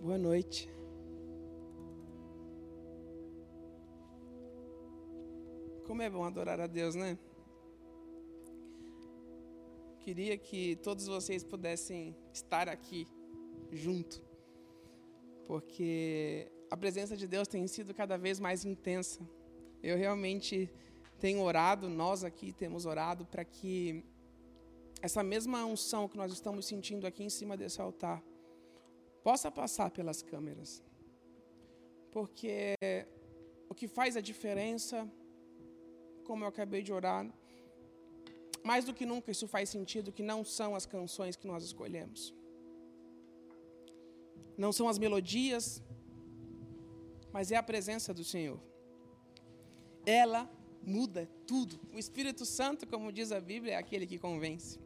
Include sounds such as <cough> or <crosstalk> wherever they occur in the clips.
Boa noite. Como é bom adorar a Deus, né? Queria que todos vocês pudessem estar aqui junto, porque a presença de Deus tem sido cada vez mais intensa. Eu realmente tenho orado, nós aqui temos orado para que essa mesma unção que nós estamos sentindo aqui em cima desse altar possa passar pelas câmeras. Porque o que faz a diferença, como eu acabei de orar, mais do que nunca isso faz sentido que não são as canções que nós escolhemos. Não são as melodias, mas é a presença do Senhor. Ela muda tudo. O Espírito Santo, como diz a Bíblia, é aquele que convence.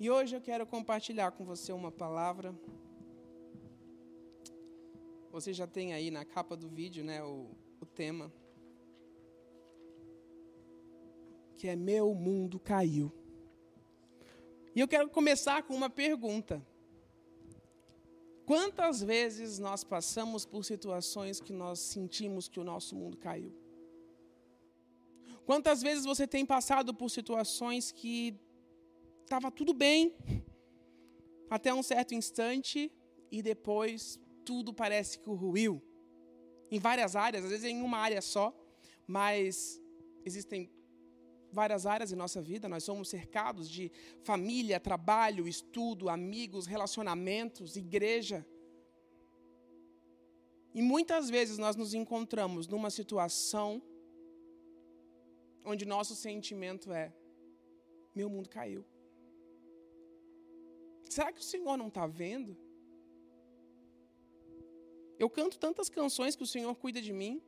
E hoje eu quero compartilhar com você uma palavra. Você já tem aí na capa do vídeo, né, o, o tema. Que é Meu Mundo Caiu. E eu quero começar com uma pergunta. Quantas vezes nós passamos por situações que nós sentimos que o nosso mundo caiu? Quantas vezes você tem passado por situações que estava tudo bem até um certo instante e depois tudo parece que ruiu. Em várias áreas, às vezes em uma área só, mas existem várias áreas em nossa vida, nós somos cercados de família, trabalho, estudo, amigos, relacionamentos, igreja. E muitas vezes nós nos encontramos numa situação onde nosso sentimento é: meu mundo caiu. Será que o Senhor não está vendo? Eu canto tantas canções que o Senhor cuida de mim.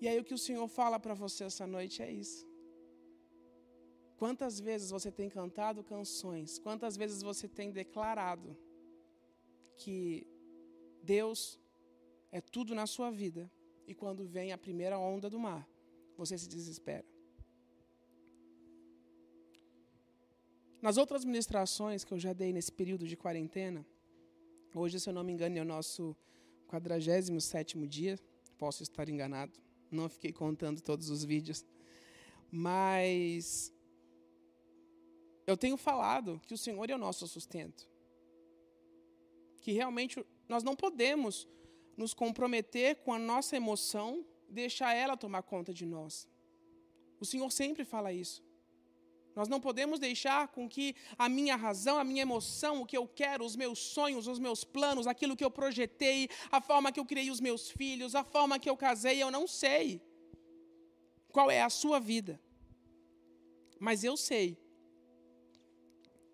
E aí o que o Senhor fala para você essa noite é isso. Quantas vezes você tem cantado canções? Quantas vezes você tem declarado que Deus é tudo na sua vida? E quando vem a primeira onda do mar, você se desespera. Nas outras ministrações que eu já dei nesse período de quarentena, hoje, se eu não me engano, é o nosso 47 dia, posso estar enganado, não fiquei contando todos os vídeos, mas eu tenho falado que o Senhor é o nosso sustento. Que realmente nós não podemos nos comprometer com a nossa emoção, deixar ela tomar conta de nós. O Senhor sempre fala isso. Nós não podemos deixar com que a minha razão, a minha emoção, o que eu quero, os meus sonhos, os meus planos, aquilo que eu projetei, a forma que eu criei os meus filhos, a forma que eu casei, eu não sei qual é a sua vida. Mas eu sei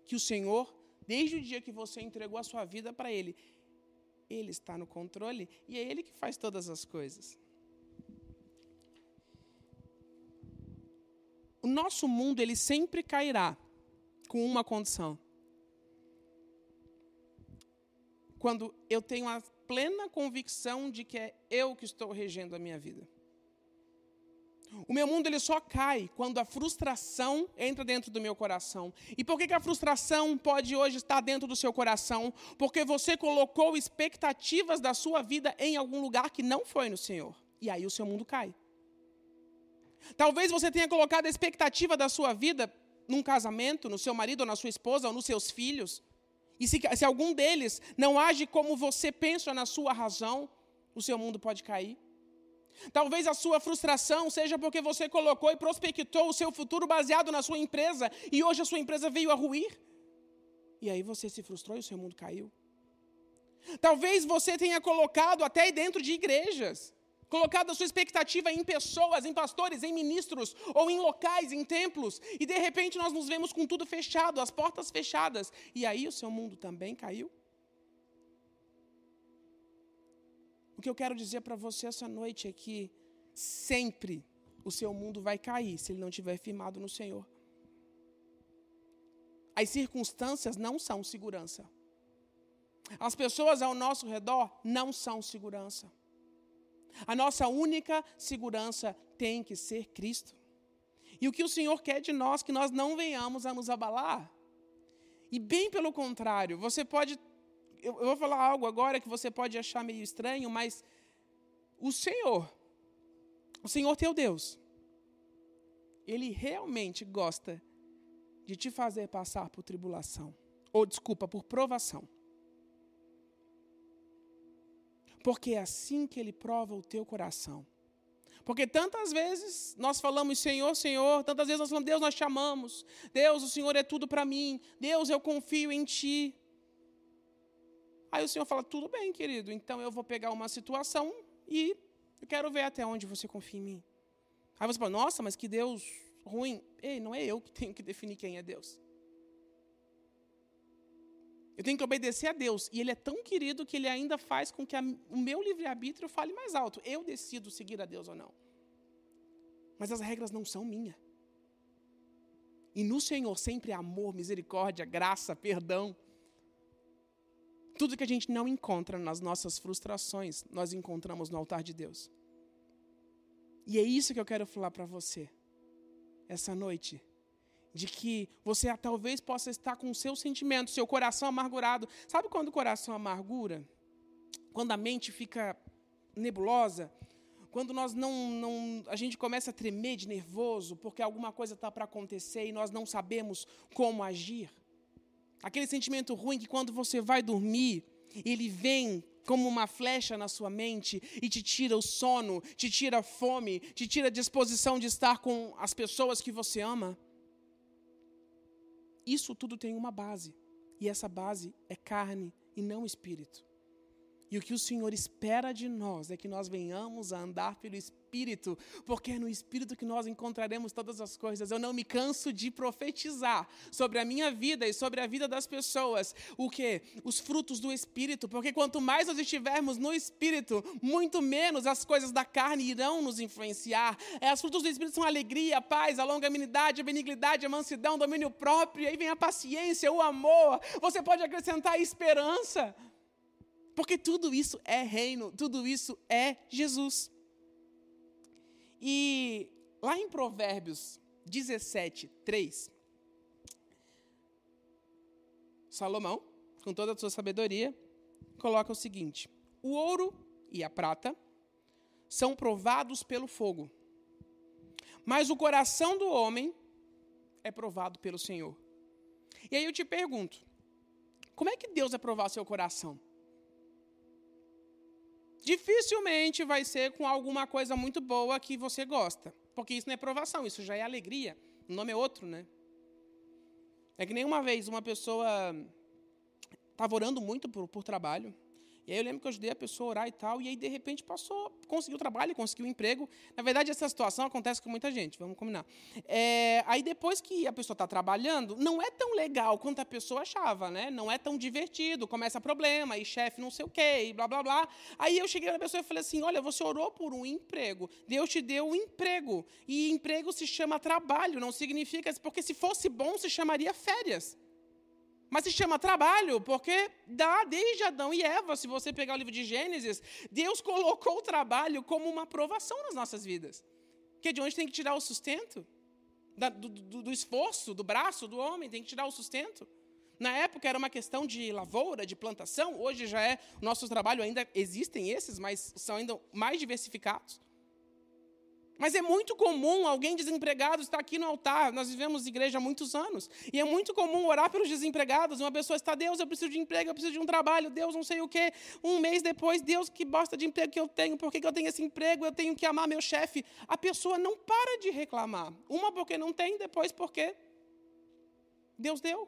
que o Senhor, desde o dia que você entregou a sua vida para Ele, Ele está no controle e é Ele que faz todas as coisas. O nosso mundo ele sempre cairá com uma condição. Quando eu tenho a plena convicção de que é eu que estou regendo a minha vida. O meu mundo ele só cai quando a frustração entra dentro do meu coração. E por que, que a frustração pode hoje estar dentro do seu coração? Porque você colocou expectativas da sua vida em algum lugar que não foi no Senhor. E aí o seu mundo cai. Talvez você tenha colocado a expectativa da sua vida num casamento, no seu marido ou na sua esposa ou nos seus filhos. E se, se algum deles não age como você pensa na sua razão, o seu mundo pode cair. Talvez a sua frustração seja porque você colocou e prospectou o seu futuro baseado na sua empresa e hoje a sua empresa veio a ruir. E aí você se frustrou e o seu mundo caiu. Talvez você tenha colocado até dentro de igrejas colocado a sua expectativa em pessoas, em pastores, em ministros, ou em locais, em templos, e de repente nós nos vemos com tudo fechado, as portas fechadas, e aí o seu mundo também caiu? O que eu quero dizer para você essa noite é que sempre o seu mundo vai cair se ele não estiver firmado no Senhor. As circunstâncias não são segurança. As pessoas ao nosso redor não são segurança. A nossa única segurança tem que ser Cristo. E o que o Senhor quer de nós, que nós não venhamos a nos abalar. E bem pelo contrário, você pode. Eu, vou falar algo agora que você pode achar meio estranho, mas o Senhor, o Senhor teu Deus, Ele realmente gosta de te fazer passar por tribulação. Ou, desculpa, por provação. Porque é assim que Ele prova o teu coração. Porque tantas vezes nós falamos, Senhor, Senhor, tantas vezes nós falamos, Deus, nós te amamos. Deus, o Senhor é tudo para mim. Deus, eu confio em Ti. Aí o Senhor fala, tudo bem, querido, então eu vou pegar uma situação e eu quero ver até onde você confia em mim. Aí você fala, nossa, mas que Deus ruim. Ei, não é eu que tenho que definir quem é Deus. Eu tenho que obedecer a Deus. E Ele é tão querido que Ele ainda faz com que a, o meu livre-arbítrio fale mais alto. Eu decido seguir a Deus ou não. Mas as regras não são minhas. E no Senhor sempre é amor, misericórdia, graça, perdão. Tudo que a gente não encontra nas nossas frustrações, nós encontramos no altar de Deus. E é isso que eu quero falar para você essa noite de que você talvez possa estar com o seu sentimento, seu coração amargurado. Sabe quando o coração amargura? Quando a mente fica nebulosa? Quando nós não, não a gente começa a tremer de nervoso porque alguma coisa está para acontecer e nós não sabemos como agir? Aquele sentimento ruim que quando você vai dormir, ele vem como uma flecha na sua mente e te tira o sono, te tira a fome, te tira a disposição de estar com as pessoas que você ama. Isso tudo tem uma base. E essa base é carne e não espírito. E o que o Senhor espera de nós é que nós venhamos a andar pelo Espírito, porque é no Espírito que nós encontraremos todas as coisas. Eu não me canso de profetizar sobre a minha vida e sobre a vida das pessoas, o que? Os frutos do Espírito, porque quanto mais nós estivermos no Espírito, muito menos as coisas da carne irão nos influenciar. É, os frutos do Espírito são alegria, paz, a longanimidade, a benignidade, a mansidão, domínio próprio, e aí vem a paciência, o amor. Você pode acrescentar a esperança. Porque tudo isso é reino, tudo isso é Jesus. E lá em Provérbios 17, 3, Salomão, com toda a sua sabedoria, coloca o seguinte: o ouro e a prata são provados pelo fogo, mas o coração do homem é provado pelo Senhor. E aí eu te pergunto: como é que Deus vai provar seu coração? Dificilmente vai ser com alguma coisa muito boa que você gosta. Porque isso não é provação, isso já é alegria. O nome é outro, né? É que nem uma vez uma pessoa estava orando muito por, por trabalho. E aí eu lembro que eu ajudei a pessoa a orar e tal, e aí de repente passou, conseguiu trabalho, conseguiu um emprego. Na verdade, essa situação acontece com muita gente, vamos combinar. É, aí depois que a pessoa está trabalhando, não é tão legal quanto a pessoa achava, né? Não é tão divertido, começa problema, e chefe não sei o quê, e blá blá blá. Aí eu cheguei na pessoa e falei assim: olha, você orou por um emprego, Deus te deu um emprego. E emprego se chama trabalho, não significa, porque se fosse bom, se chamaria férias. Mas se chama trabalho, porque dá desde Adão e Eva, se você pegar o livro de Gênesis, Deus colocou o trabalho como uma aprovação nas nossas vidas. Que é de onde tem que tirar o sustento? Da, do, do, do esforço, do braço do homem, tem que tirar o sustento. Na época era uma questão de lavoura, de plantação, hoje já é, nosso trabalho ainda existem esses, mas são ainda mais diversificados. Mas é muito comum alguém desempregado estar aqui no altar. Nós vivemos igreja há muitos anos. E é muito comum orar pelos desempregados. Uma pessoa está, Deus, eu preciso de emprego, eu preciso de um trabalho, Deus, não sei o quê. Um mês depois, Deus, que bosta de emprego que eu tenho, por que, que eu tenho esse emprego? Eu tenho que amar meu chefe. A pessoa não para de reclamar. Uma porque não tem, depois porque Deus deu.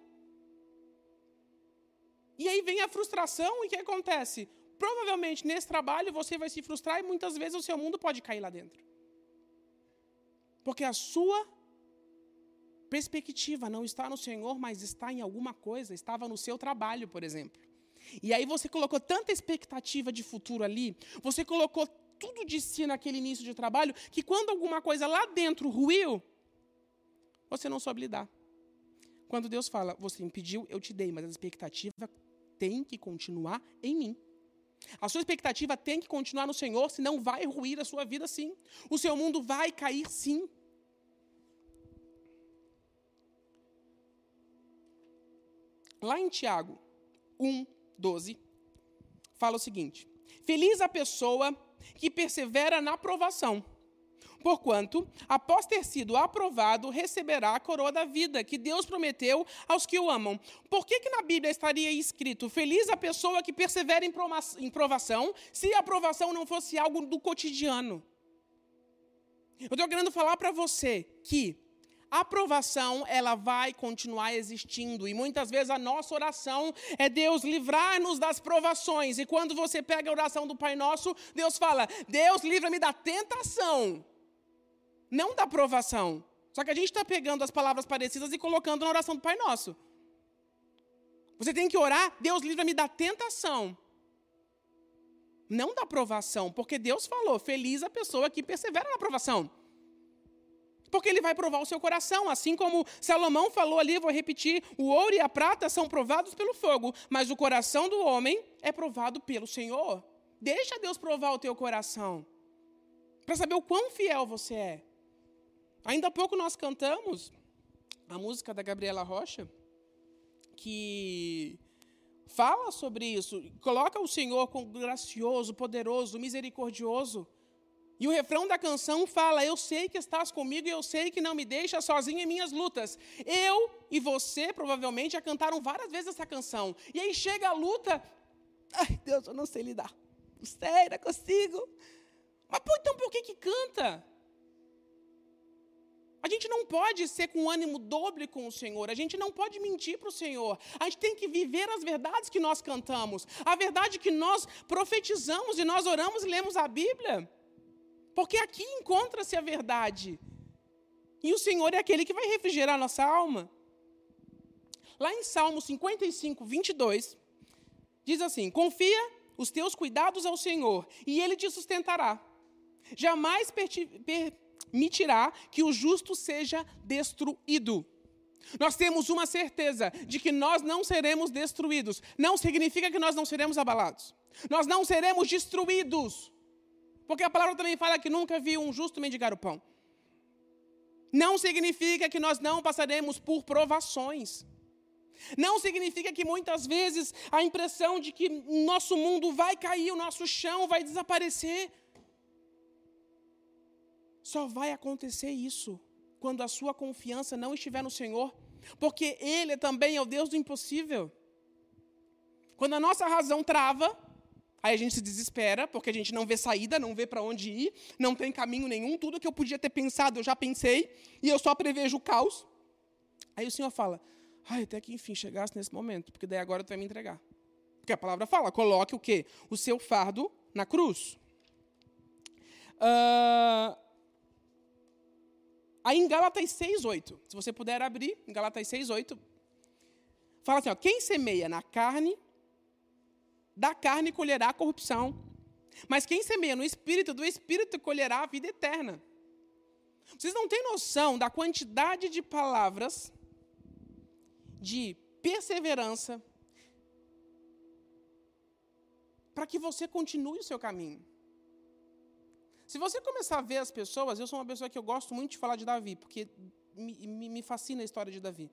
E aí vem a frustração e o que acontece? Provavelmente nesse trabalho você vai se frustrar e muitas vezes o seu mundo pode cair lá dentro. Porque a sua perspectiva não está no Senhor, mas está em alguma coisa, estava no seu trabalho, por exemplo. E aí você colocou tanta expectativa de futuro ali, você colocou tudo de si naquele início de trabalho, que quando alguma coisa lá dentro ruiu, você não soube lidar. Quando Deus fala, você me pediu, eu te dei, mas a expectativa tem que continuar em mim. A sua expectativa tem que continuar no Senhor, senão vai ruir a sua vida sim. O seu mundo vai cair sim. Lá em Tiago 1, 12, fala o seguinte: Feliz a pessoa que persevera na provação Porquanto, após ter sido aprovado, receberá a coroa da vida que Deus prometeu aos que o amam. Por que, que na Bíblia estaria escrito: Feliz a pessoa que persevera em provação, se a aprovação não fosse algo do cotidiano? Eu estou querendo falar para você que a aprovação ela vai continuar existindo e muitas vezes a nossa oração é Deus livrar-nos das provações. E quando você pega a oração do Pai Nosso, Deus fala: Deus livra-me da tentação não da aprovação. Só que a gente está pegando as palavras parecidas e colocando na oração do Pai Nosso. Você tem que orar, Deus livra-me da tentação. Não da aprovação, porque Deus falou, feliz a pessoa que persevera na aprovação. Porque ele vai provar o seu coração, assim como Salomão falou ali, vou repetir: o ouro e a prata são provados pelo fogo, mas o coração do homem é provado pelo Senhor. Deixa Deus provar o teu coração, para saber o quão fiel você é. Ainda há pouco nós cantamos a música da Gabriela Rocha, que fala sobre isso, coloca o Senhor como gracioso, poderoso, misericordioso. E o refrão da canção fala: Eu sei que estás comigo e eu sei que não me deixa sozinho em minhas lutas. Eu e você provavelmente já cantaram várias vezes essa canção. E aí chega a luta. Ai, Deus, eu não sei lidar. Não sei, não consigo. Mas pô, então por que que canta? A gente não pode ser com ânimo doble com o Senhor, a gente não pode mentir para o Senhor. A gente tem que viver as verdades que nós cantamos, a verdade que nós profetizamos e nós oramos e lemos a Bíblia. Porque aqui encontra-se a verdade. E o Senhor é aquele que vai refrigerar a nossa alma. Lá em Salmo 55, 22, diz assim: Confia os teus cuidados ao Senhor, e ele te sustentará. Jamais per permitirá que o justo seja destruído. Nós temos uma certeza de que nós não seremos destruídos. Não significa que nós não seremos abalados. Nós não seremos destruídos. Porque a palavra também fala que nunca viu um justo mendigar o pão. Não significa que nós não passaremos por provações. Não significa que muitas vezes a impressão de que nosso mundo vai cair, o nosso chão vai desaparecer. Só vai acontecer isso quando a sua confiança não estiver no Senhor, porque Ele também é o Deus do impossível. Quando a nossa razão trava, aí a gente se desespera, porque a gente não vê saída, não vê para onde ir, não tem caminho nenhum, tudo que eu podia ter pensado eu já pensei, e eu só prevejo o caos. Aí o Senhor fala: ai, até que enfim chegasse nesse momento, porque daí agora tu vai me entregar. Porque a palavra fala: coloque o quê? O seu fardo na cruz. Uh, Aí em Gálatas 6:8, se você puder abrir, em Gálatas 6:8, fala assim, ó, quem semeia na carne, da carne colherá a corrupção. Mas quem semeia no espírito, do espírito colherá a vida eterna. Vocês não têm noção da quantidade de palavras de perseverança para que você continue o seu caminho. Se você começar a ver as pessoas, eu sou uma pessoa que eu gosto muito de falar de Davi, porque me, me fascina a história de Davi.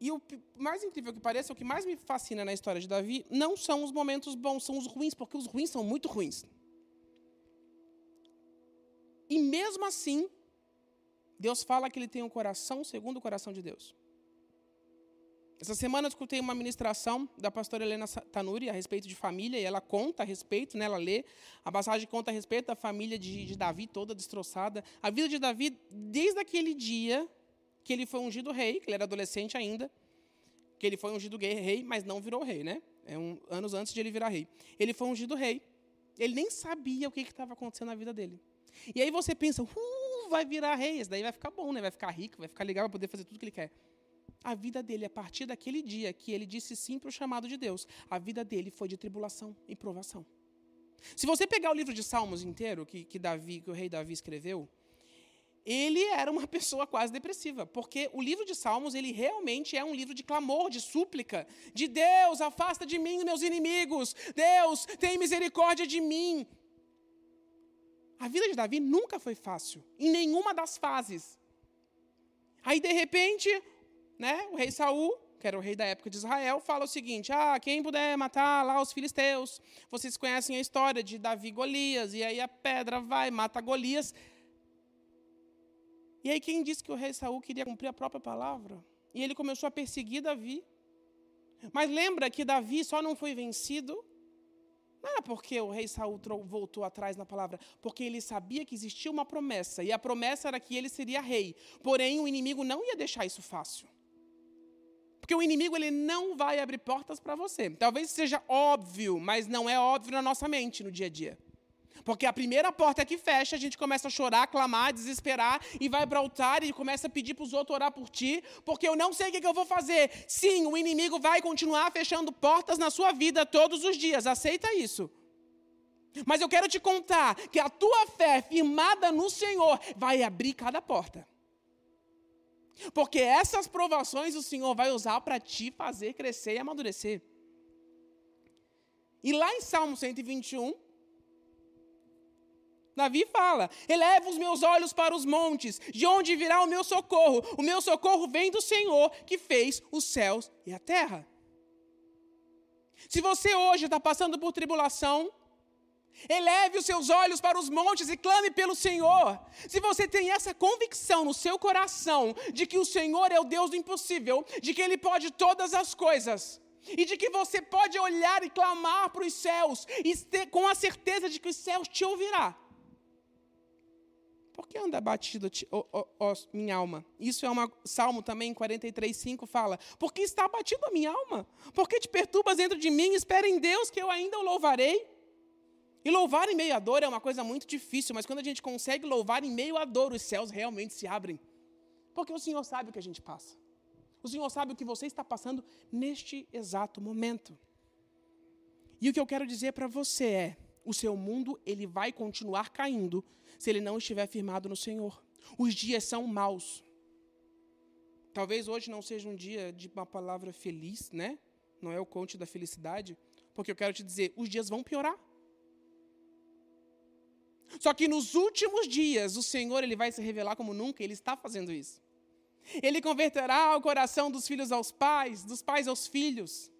E o mais incrível que pareça, o que mais me fascina na história de Davi, não são os momentos bons, são os ruins, porque os ruins são muito ruins. E mesmo assim, Deus fala que ele tem um coração segundo o coração de Deus. Essa semana eu escutei uma ministração da pastora Helena Tanuri a respeito de família, e ela conta a respeito, né, ela lê, a passagem conta a respeito da família de, de Davi toda destroçada. A vida de Davi, desde aquele dia que ele foi ungido rei, que ele era adolescente ainda, que ele foi ungido rei, mas não virou rei, né? É um, anos antes de ele virar rei. Ele foi ungido rei. Ele nem sabia o que estava acontecendo na vida dele. E aí você pensa, uh, vai virar rei, isso daí vai ficar bom, né? Vai ficar rico, vai ficar legal, vai poder fazer tudo o que ele quer a vida dele, a partir daquele dia que ele disse sim para o chamado de Deus, a vida dele foi de tribulação e provação. Se você pegar o livro de Salmos inteiro, que, que, Davi, que o rei Davi escreveu, ele era uma <laughs> pessoa quase depressiva, porque o livro de Salmos, ele realmente é um livro de clamor, de súplica, de Deus, afasta de mim meus inimigos, Deus, tem misericórdia de mim. A vida de Davi nunca foi fácil, em nenhuma das fases. Aí, de repente, né? O rei Saul, que era o rei da época de Israel, fala o seguinte: ah, quem puder matar lá os filisteus. Vocês conhecem a história de Davi e Golias, e aí a pedra vai, mata Golias. E aí quem disse que o rei Saul queria cumprir a própria palavra? E ele começou a perseguir Davi. Mas lembra que Davi só não foi vencido não era porque o rei Saul voltou atrás na palavra, porque ele sabia que existia uma promessa, e a promessa era que ele seria rei. Porém, o inimigo não ia deixar isso fácil. Porque o inimigo ele não vai abrir portas para você. Talvez seja óbvio, mas não é óbvio na nossa mente no dia a dia. Porque a primeira porta que fecha, a gente começa a chorar, clamar, desesperar e vai para o altar e começa a pedir para os outros orar por ti, porque eu não sei o que, que eu vou fazer. Sim, o inimigo vai continuar fechando portas na sua vida todos os dias, aceita isso. Mas eu quero te contar que a tua fé firmada no Senhor vai abrir cada porta. Porque essas provações o Senhor vai usar para te fazer crescer e amadurecer. E lá em Salmo 121, Davi fala: Eleva os meus olhos para os montes, de onde virá o meu socorro? O meu socorro vem do Senhor que fez os céus e a terra. Se você hoje está passando por tribulação, eleve os seus olhos para os montes e clame pelo Senhor. Se você tem essa convicção no seu coração de que o Senhor é o Deus do impossível, de que Ele pode todas as coisas, e de que você pode olhar e clamar para os céus, e ter, com a certeza de que os céus te ouvirá por que anda batido, minha alma? Isso é um Salmo também, 43,5 fala. Por que está abatido a minha alma? Por que te perturbas dentro de mim? Espera em Deus que eu ainda o louvarei. E louvar em meio à dor é uma coisa muito difícil, mas quando a gente consegue louvar em meio à dor, os céus realmente se abrem. Porque o Senhor sabe o que a gente passa. O Senhor sabe o que você está passando neste exato momento. E o que eu quero dizer para você é: o seu mundo ele vai continuar caindo se ele não estiver firmado no Senhor. Os dias são maus. Talvez hoje não seja um dia de uma palavra feliz, né? Não é o conte da felicidade, porque eu quero te dizer, os dias vão piorar. Só que nos últimos dias, o Senhor ele vai se revelar como nunca, ele está fazendo isso. Ele converterá o coração dos filhos aos pais, dos pais aos filhos.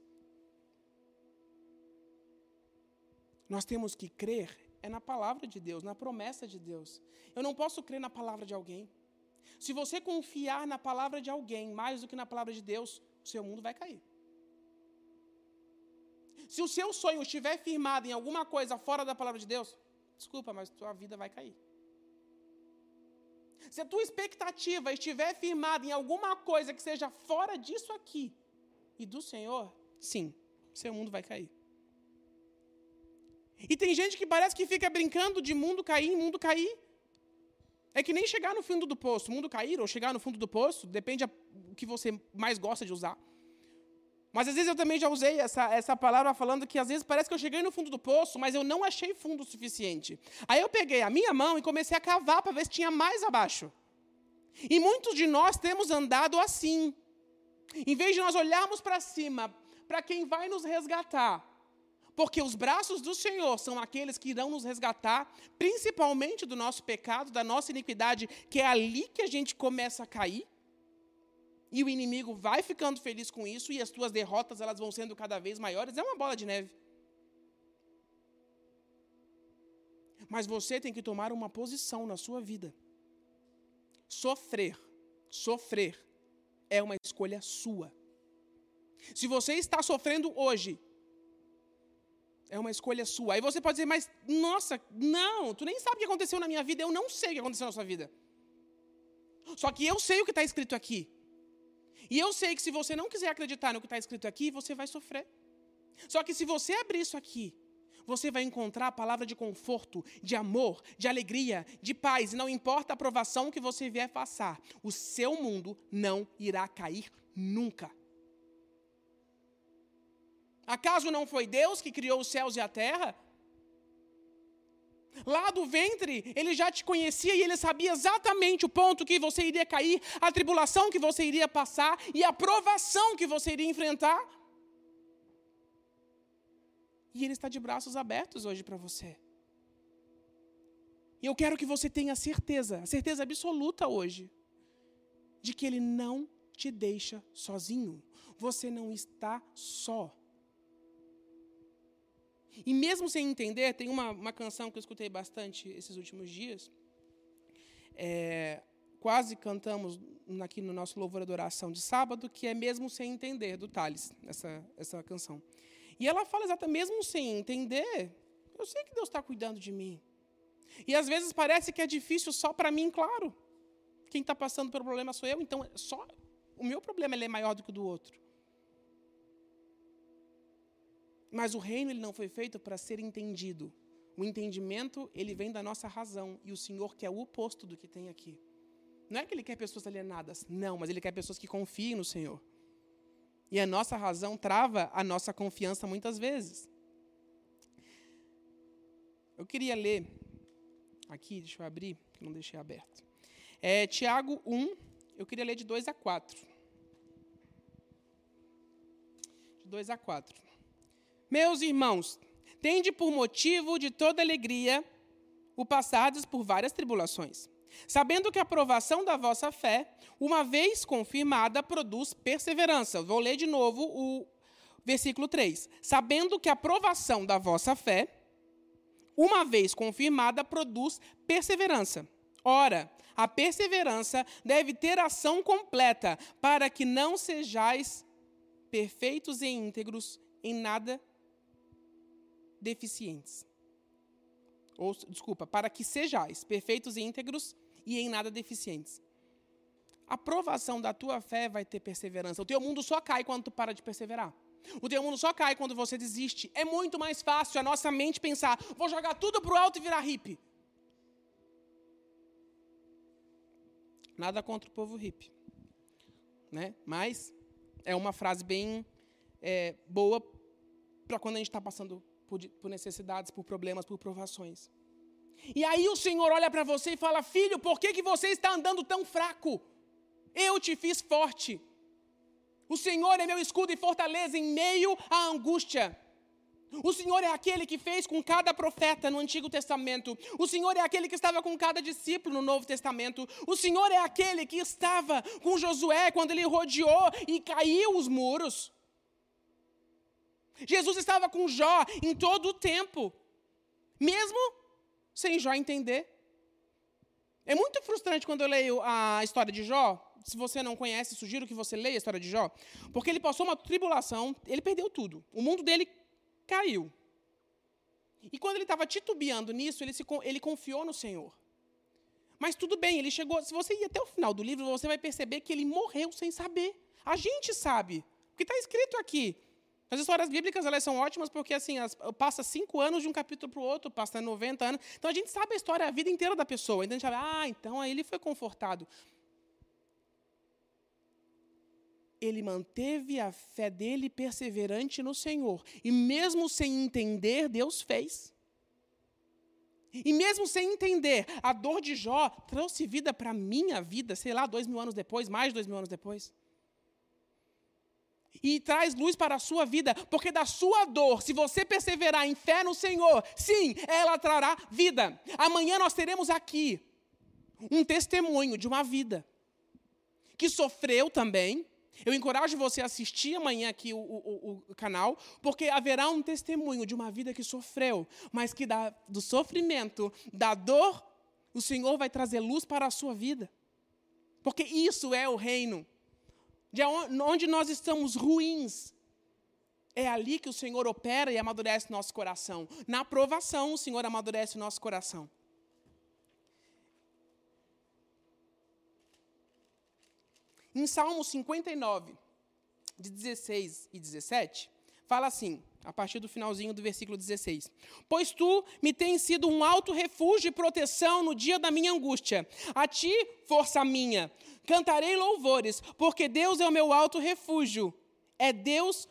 Nós temos que crer é na palavra de Deus, na promessa de Deus. Eu não posso crer na palavra de alguém. Se você confiar na palavra de alguém mais do que na palavra de Deus, o seu mundo vai cair. Se o seu sonho estiver firmado em alguma coisa fora da palavra de Deus, desculpa, mas sua vida vai cair. Se a tua expectativa estiver firmada em alguma coisa que seja fora disso aqui e do Senhor, sim, seu mundo vai cair. E tem gente que parece que fica brincando de mundo cair, mundo cair. É que nem chegar no fundo do poço. Mundo cair ou chegar no fundo do poço, depende do que você mais gosta de usar. Mas às vezes eu também já usei essa, essa palavra falando que às vezes parece que eu cheguei no fundo do poço, mas eu não achei fundo o suficiente. Aí eu peguei a minha mão e comecei a cavar para ver se tinha mais abaixo. E muitos de nós temos andado assim. Em vez de nós olharmos para cima, para quem vai nos resgatar, porque os braços do Senhor são aqueles que irão nos resgatar, principalmente do nosso pecado, da nossa iniquidade, que é ali que a gente começa a cair. E o inimigo vai ficando feliz com isso e as tuas derrotas elas vão sendo cada vez maiores. É uma bola de neve. Mas você tem que tomar uma posição na sua vida. Sofrer, sofrer é uma escolha sua. Se você está sofrendo hoje, é uma escolha sua. Aí você pode dizer, mas nossa, não, tu nem sabe o que aconteceu na minha vida, eu não sei o que aconteceu na sua vida. Só que eu sei o que está escrito aqui. E eu sei que se você não quiser acreditar no que está escrito aqui, você vai sofrer. Só que se você abrir isso aqui, você vai encontrar a palavra de conforto, de amor, de alegria, de paz. E não importa a provação que você vier passar, o seu mundo não irá cair nunca. Acaso não foi Deus que criou os céus e a terra? Lá do ventre, ele já te conhecia e ele sabia exatamente o ponto que você iria cair, a tribulação que você iria passar e a provação que você iria enfrentar. E ele está de braços abertos hoje para você. E eu quero que você tenha certeza, certeza absoluta hoje, de que ele não te deixa sozinho. você não está só. E mesmo sem entender, tem uma, uma canção que eu escutei bastante esses últimos dias. É, quase cantamos aqui no nosso louvor adoração de sábado, que é mesmo sem entender, do Thales, essa, essa canção. E ela fala exatamente, mesmo sem entender, eu sei que Deus está cuidando de mim. E às vezes parece que é difícil só para mim, claro. Quem está passando pelo problema sou eu, então só o meu problema é maior do que o do outro. Mas o reino ele não foi feito para ser entendido. O entendimento ele vem da nossa razão e o Senhor quer o oposto do que tem aqui. Não é que ele quer pessoas alienadas, não, mas ele quer pessoas que confiem no Senhor. E a nossa razão trava a nossa confiança muitas vezes. Eu queria ler aqui, deixa eu abrir, que não deixei aberto. É Tiago 1, eu queria ler de 2 a 4. De 2 a 4. Meus irmãos, tende por motivo de toda alegria o passardes por várias tribulações, sabendo que a aprovação da vossa fé, uma vez confirmada, produz perseverança. Vou ler de novo o versículo 3. Sabendo que a aprovação da vossa fé, uma vez confirmada, produz perseverança. Ora, a perseverança deve ter ação completa, para que não sejais perfeitos e íntegros em nada deficientes. Ou, desculpa, para que sejais perfeitos e íntegros e em nada deficientes. A provação da tua fé vai ter perseverança. O teu mundo só cai quando tu para de perseverar. O teu mundo só cai quando você desiste. É muito mais fácil a nossa mente pensar: vou jogar tudo para o alto e virar hippie. Nada contra o povo hippie. Né? Mas é uma frase bem é, boa para quando a gente está passando por, por necessidades, por problemas, por provações. E aí o Senhor olha para você e fala: Filho, por que, que você está andando tão fraco? Eu te fiz forte. O Senhor é meu escudo e fortaleza em meio à angústia. O Senhor é aquele que fez com cada profeta no Antigo Testamento. O Senhor é aquele que estava com cada discípulo no Novo Testamento. O Senhor é aquele que estava com Josué quando ele rodeou e caiu os muros. Jesus estava com Jó em todo o tempo, mesmo sem Jó entender. É muito frustrante quando eu leio a história de Jó. Se você não conhece, sugiro que você leia a história de Jó, porque ele passou uma tribulação, ele perdeu tudo. O mundo dele caiu. E quando ele estava titubeando nisso, ele, se, ele confiou no Senhor. Mas tudo bem, ele chegou. Se você ir até o final do livro, você vai perceber que ele morreu sem saber. A gente sabe. O que está escrito aqui. As histórias bíblicas elas são ótimas porque assim as, passa cinco anos de um capítulo para o outro, passa 90 anos. Então a gente sabe a história, a vida inteira da pessoa. Então a gente sabe, ah, então aí ele foi confortado. Ele manteve a fé dele perseverante no Senhor. E mesmo sem entender, Deus fez. E mesmo sem entender, a dor de Jó trouxe vida para a minha vida, sei lá, dois mil anos depois, mais de dois mil anos depois e traz luz para a sua vida, porque da sua dor, se você perseverar em fé no Senhor, sim, ela trará vida. Amanhã nós teremos aqui um testemunho de uma vida que sofreu também. Eu encorajo você a assistir amanhã aqui o, o, o canal, porque haverá um testemunho de uma vida que sofreu, mas que da, do sofrimento, da dor, o Senhor vai trazer luz para a sua vida. Porque isso é o reino de onde nós estamos ruins, é ali que o Senhor opera e amadurece nosso coração. Na aprovação, o Senhor amadurece nosso coração. Em Salmo 59, de 16 e 17, fala assim, a partir do finalzinho do versículo 16: Pois tu me tens sido um alto refúgio e proteção no dia da minha angústia. A ti, força minha, cantarei louvores, porque Deus é o meu alto refúgio. É Deus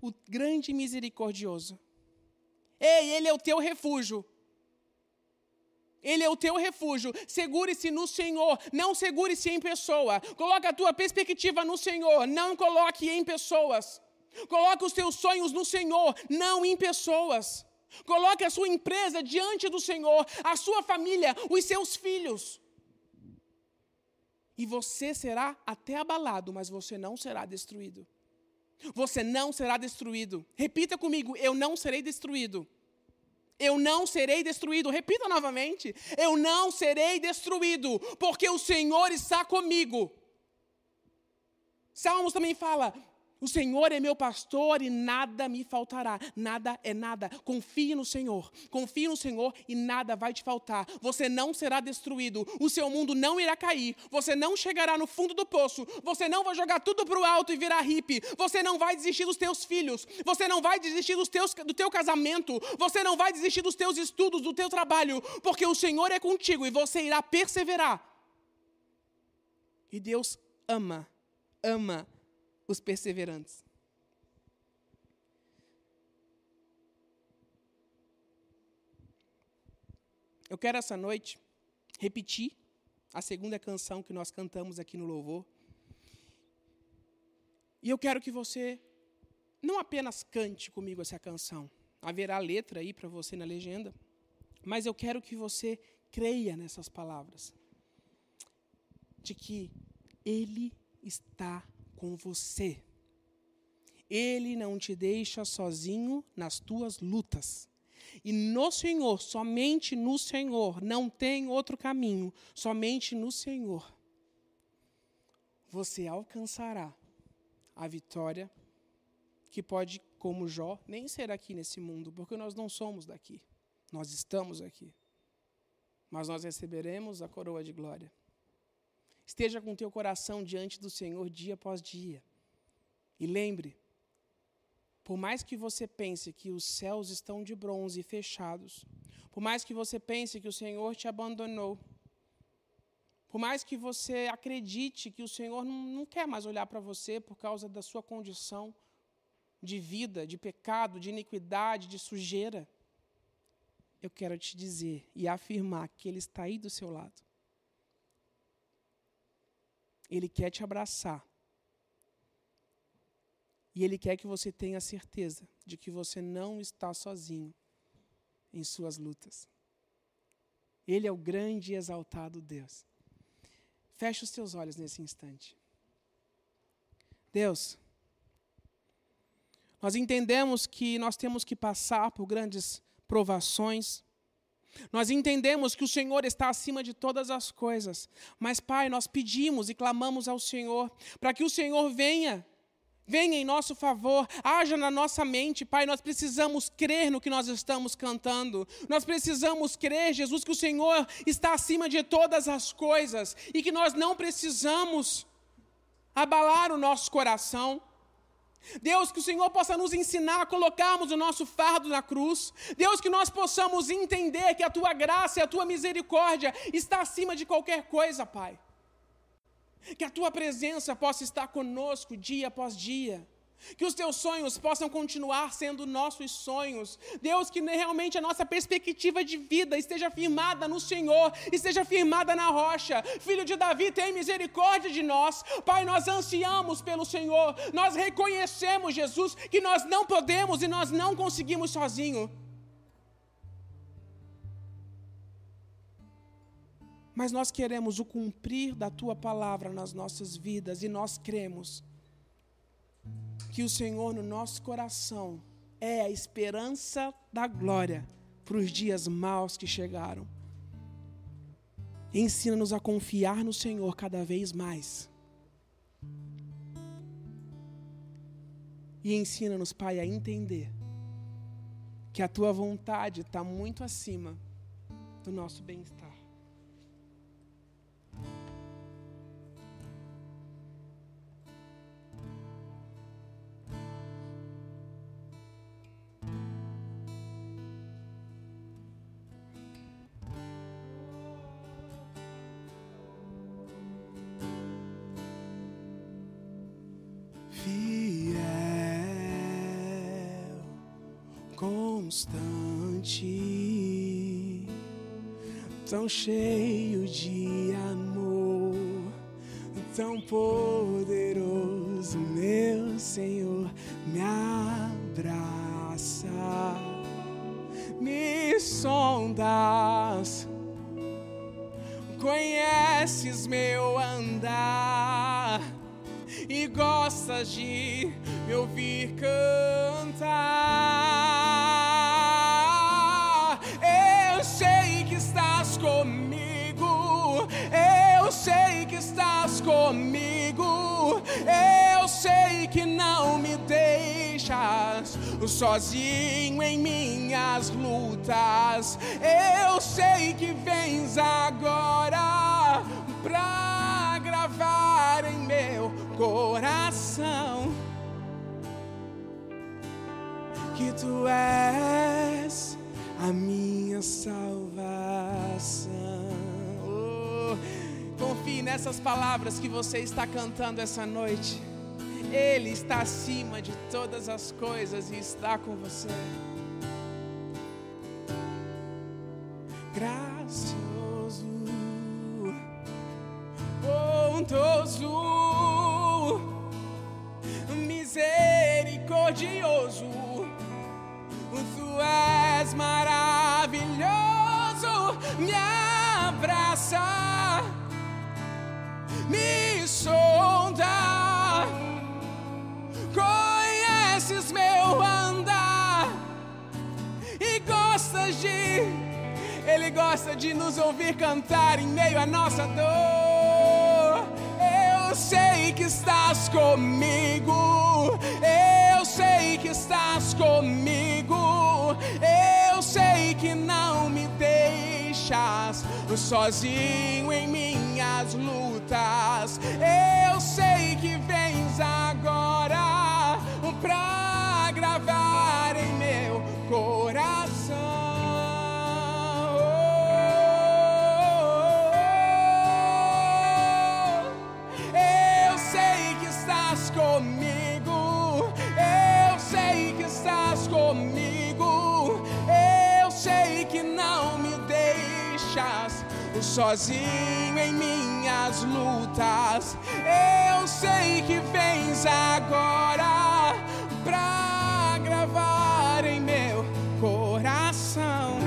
o grande misericordioso. Ei, Ele é o teu refúgio. Ele é o teu refúgio. Segure-se no Senhor, não segure-se em pessoa. Coloque a tua perspectiva no Senhor, não coloque em pessoas. Coloque os teus sonhos no Senhor, não em pessoas. Coloque a sua empresa diante do Senhor, a sua família, os seus filhos. E você será até abalado, mas você não será destruído. Você não será destruído. Repita comigo: eu não serei destruído. Eu não serei destruído. Repita novamente: eu não serei destruído, porque o Senhor está comigo. Salmos também fala: o Senhor é meu pastor e nada me faltará. Nada é nada. Confie no Senhor. Confie no Senhor e nada vai te faltar. Você não será destruído. O seu mundo não irá cair. Você não chegará no fundo do poço. Você não vai jogar tudo para o alto e virar hippie. Você não vai desistir dos teus filhos. Você não vai desistir dos teus, do teu casamento. Você não vai desistir dos teus estudos, do teu trabalho. Porque o Senhor é contigo e você irá perseverar. E Deus ama, ama os perseverantes. Eu quero essa noite repetir a segunda canção que nós cantamos aqui no louvor. E eu quero que você não apenas cante comigo essa canção, haverá letra aí para você na legenda, mas eu quero que você creia nessas palavras, de que Ele está com você. Ele não te deixa sozinho nas tuas lutas. E no Senhor, somente no Senhor, não tem outro caminho, somente no Senhor, você alcançará a vitória que pode, como Jó, nem ser aqui nesse mundo, porque nós não somos daqui, nós estamos aqui. Mas nós receberemos a coroa de glória. Esteja com teu coração diante do Senhor dia após dia. E lembre, por mais que você pense que os céus estão de bronze fechados, por mais que você pense que o Senhor te abandonou, por mais que você acredite que o Senhor não, não quer mais olhar para você por causa da sua condição de vida, de pecado, de iniquidade, de sujeira, eu quero te dizer e afirmar que Ele está aí do seu lado. Ele quer te abraçar. E Ele quer que você tenha certeza de que você não está sozinho em suas lutas. Ele é o grande e exaltado Deus. Feche os teus olhos nesse instante. Deus, nós entendemos que nós temos que passar por grandes provações, nós entendemos que o Senhor está acima de todas as coisas, mas, Pai, nós pedimos e clamamos ao Senhor para que o Senhor venha, venha em nosso favor, haja na nossa mente, Pai. Nós precisamos crer no que nós estamos cantando, nós precisamos crer, Jesus, que o Senhor está acima de todas as coisas e que nós não precisamos abalar o nosso coração. Deus, que o Senhor possa nos ensinar a colocarmos o nosso fardo na cruz. Deus, que nós possamos entender que a tua graça e a tua misericórdia está acima de qualquer coisa, Pai. Que a tua presença possa estar conosco dia após dia. Que os teus sonhos possam continuar sendo nossos sonhos. Deus, que realmente a nossa perspectiva de vida esteja firmada no Senhor, esteja firmada na rocha. Filho de Davi, tem misericórdia de nós. Pai, nós ansiamos pelo Senhor. Nós reconhecemos, Jesus, que nós não podemos e nós não conseguimos sozinho. Mas nós queremos o cumprir da tua palavra nas nossas vidas e nós cremos que o Senhor no nosso coração é a esperança da glória para os dias maus que chegaram. Ensina-nos a confiar no Senhor cada vez mais. E ensina-nos, Pai, a entender que a tua vontade está muito acima do nosso bem-estar. Constante, tão cheio de amor, tão poderoso, meu Senhor, me abraça, me sondas, conheces meu andar e gostas de me ouvir cantar. Sozinho em minhas lutas. Eu sei que vens agora pra gravar em meu coração que tu és a minha salvação. Oh, confie nessas palavras que você está cantando essa noite. Ele está acima de todas as coisas e está com você. Sozinho em minhas lutas. Eu sozinho em minhas lutas. Eu sei que vens agora pra gravar em meu coração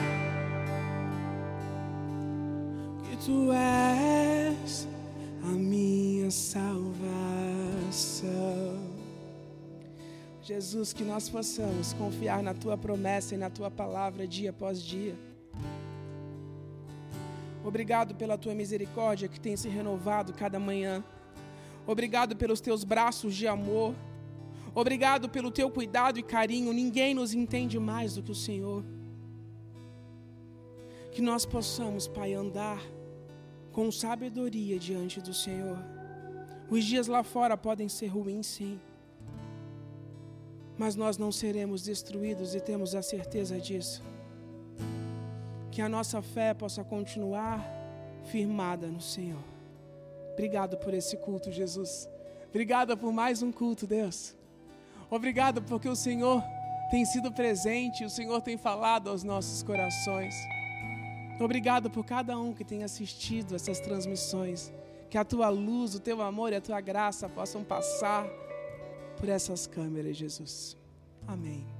que tu és a minha salvação. Jesus, que nós possamos confiar na tua promessa e na tua palavra dia após dia. Obrigado pela tua misericórdia que tem se renovado cada manhã. Obrigado pelos teus braços de amor. Obrigado pelo teu cuidado e carinho. Ninguém nos entende mais do que o Senhor. Que nós possamos, Pai, andar com sabedoria diante do Senhor. Os dias lá fora podem ser ruins, sim. Mas nós não seremos destruídos e temos a certeza disso que a nossa fé possa continuar firmada no Senhor. Obrigado por esse culto, Jesus. Obrigada por mais um culto, Deus. Obrigado porque o Senhor tem sido presente, o Senhor tem falado aos nossos corações. Obrigado por cada um que tem assistido essas transmissões. Que a tua luz, o teu amor e a tua graça possam passar por essas câmeras, Jesus. Amém.